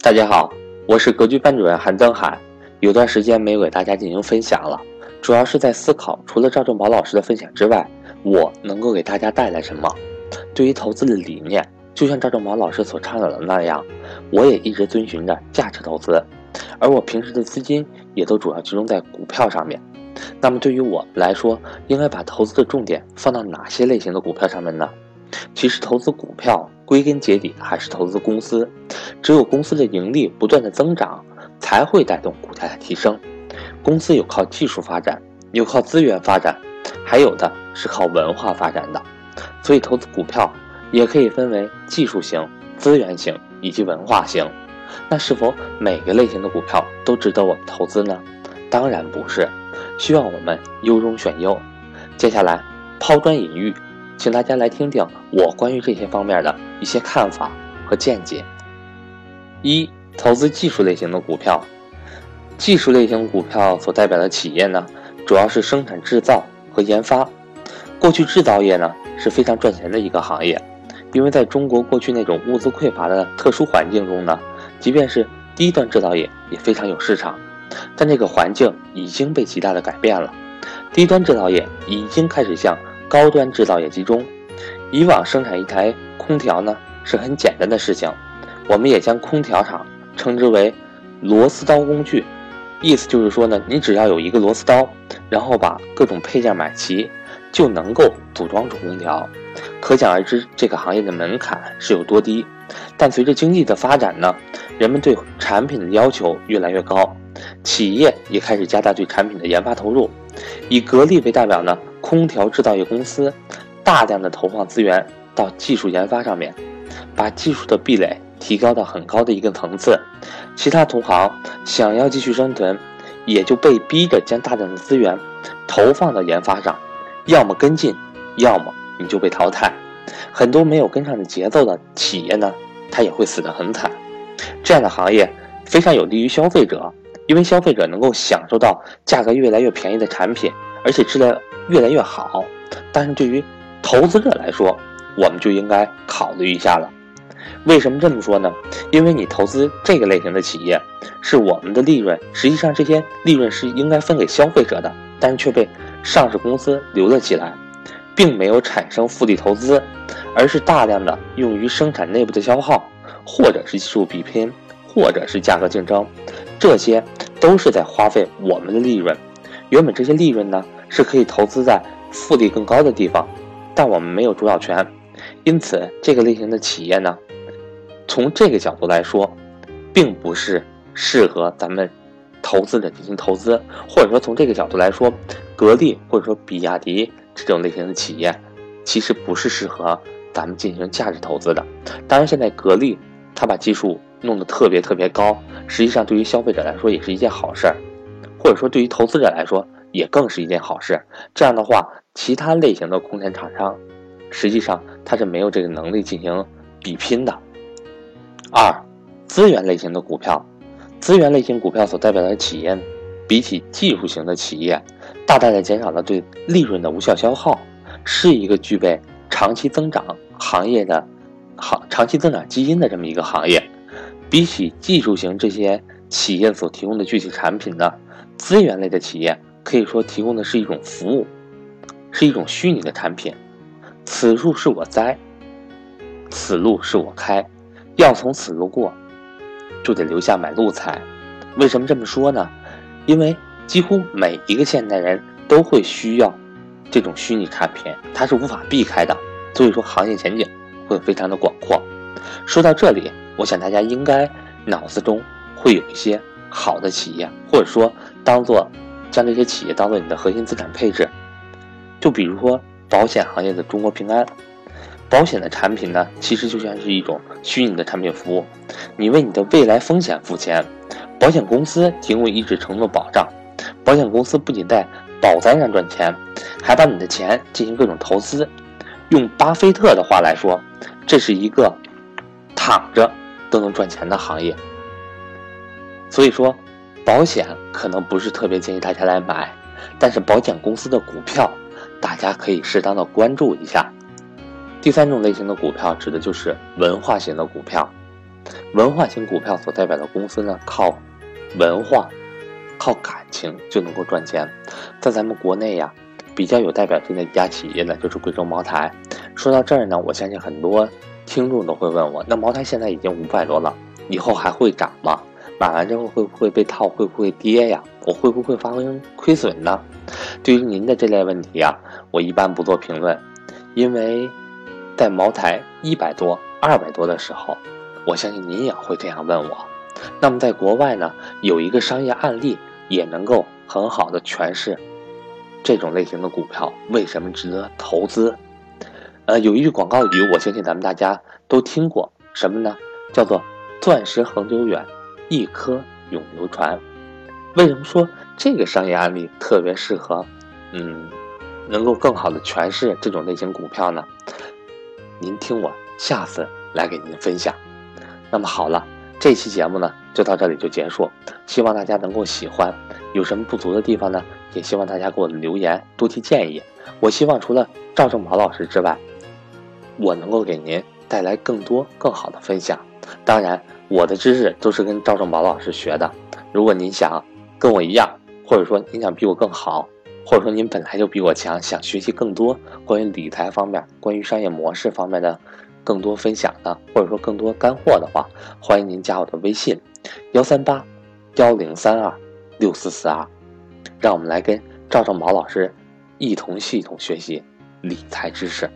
大家好，我是格局班主任韩增海。有段时间没有给大家进行分享了，主要是在思考，除了赵正宝老师的分享之外，我能够给大家带来什么？对于投资的理念，就像赵正宝老师所倡导的那样，我也一直遵循着价值投资，而我平时的资金也都主要集中在股票上面。那么对于我来说，应该把投资的重点放到哪些类型的股票上面呢？其实投资股票归根结底还是投资公司，只有公司的盈利不断的增长，才会带动股价的提升。公司有靠技术发展，有靠资源发展，还有的是靠文化发展的。所以投资股票也可以分为技术型、资源型以及文化型。那是否每个类型的股票都值得我们投资呢？当然不是，需要我们优中选优。接下来抛砖引玉。请大家来听听我关于这些方面的一些看法和见解。一、投资技术类型的股票，技术类型股票所代表的企业呢，主要是生产制造和研发。过去制造业呢是非常赚钱的一个行业，因为在中国过去那种物资匮乏的特殊环境中呢，即便是低端制造业也非常有市场。但这个环境已经被极大的改变了，低端制造业已经开始向高端制造业集中，以往生产一台空调呢是很简单的事情，我们也将空调厂称之为螺丝刀工具，意思就是说呢，你只要有一个螺丝刀，然后把各种配件买齐，就能够组装出空调。可想而知，这个行业的门槛是有多低。但随着经济的发展呢，人们对产品的要求越来越高，企业也开始加大对产品的研发投入。以格力为代表呢。空调制造业公司大量的投放资源到技术研发上面，把技术的壁垒提高到很高的一个层次。其他同行想要继续生存，也就被逼着将大量的资源投放到研发上，要么跟进，要么你就被淘汰。很多没有跟上的节奏的企业呢，它也会死得很惨。这样的行业非常有利于消费者，因为消费者能够享受到价格越来越便宜的产品，而且质量。越来越好，但是对于投资者来说，我们就应该考虑一下了。为什么这么说呢？因为你投资这个类型的企业，是我们的利润，实际上这些利润是应该分给消费者的，但是却被上市公司留了起来，并没有产生复利投资，而是大量的用于生产内部的消耗，或者是技术比拼，或者是价格竞争，这些都是在花费我们的利润。原本这些利润呢？是可以投资在复利更高的地方，但我们没有主导权，因此这个类型的企业呢，从这个角度来说，并不是适合咱们投资者进行投资，或者说从这个角度来说，格力或者说比亚迪这种类型的企业，其实不是适合咱们进行价值投资的。当然，现在格力它把技术弄得特别特别高，实际上对于消费者来说也是一件好事儿，或者说对于投资者来说。也更是一件好事。这样的话，其他类型的空前厂商，实际上它是没有这个能力进行比拼的。二，资源类型的股票，资源类型股票所代表的企业，比起技术型的企业，大大的减少了对利润的无效消耗，是一个具备长期增长行业的行长期增长基因的这么一个行业。比起技术型这些企业所提供的具体产品呢，资源类的企业。可以说提供的是一种服务，是一种虚拟的产品。此树是我栽，此路是我开，要从此路过，就得留下买路财。为什么这么说呢？因为几乎每一个现代人都会需要这种虚拟产品，它是无法避开的。所以说，行业前景会非常的广阔。说到这里，我想大家应该脑子中会有一些好的企业，或者说当做。将这些企业当做你的核心资产配置，就比如说保险行业的中国平安，保险的产品呢，其实就像是一种虚拟的产品服务，你为你的未来风险付钱，保险公司提供一直承诺保障，保险公司不仅在保单上赚钱，还把你的钱进行各种投资，用巴菲特的话来说，这是一个躺着都能赚钱的行业，所以说。保险可能不是特别建议大家来买，但是保险公司的股票，大家可以适当的关注一下。第三种类型的股票指的就是文化型的股票，文化型股票所代表的公司呢，靠文化、靠感情就能够赚钱。在咱们国内呀，比较有代表性的一家企业呢，就是贵州茅台。说到这儿呢，我相信很多听众都会问我：那茅台现在已经五百多了，以后还会涨吗？买完之后会不会被套？会不会跌呀？我会不会发生亏损呢？对于您的这类问题啊，我一般不做评论，因为在茅台一百多、二百多的时候，我相信您也会这样问我。那么在国外呢，有一个商业案例也能够很好的诠释这种类型的股票为什么值得投资。呃，有一句广告语，我相信咱们大家都听过，什么呢？叫做“钻石恒久远”。一颗永流传。为什么说这个商业案例特别适合，嗯，能够更好的诠释这种类型股票呢？您听我下次来给您分享。那么好了，这期节目呢就到这里就结束，希望大家能够喜欢。有什么不足的地方呢？也希望大家给我留言，多提建议。我希望除了赵正宝老师之外，我能够给您带来更多更好的分享。当然。我的知识都是跟赵正宝老师学的。如果您想跟我一样，或者说您想比我更好，或者说您本来就比我强，想学习更多关于理财方面、关于商业模式方面的更多分享的，或者说更多干货的话，欢迎您加我的微信：幺三八幺零三二六四四二。让我们来跟赵正宝老师一同系统学习理财知识。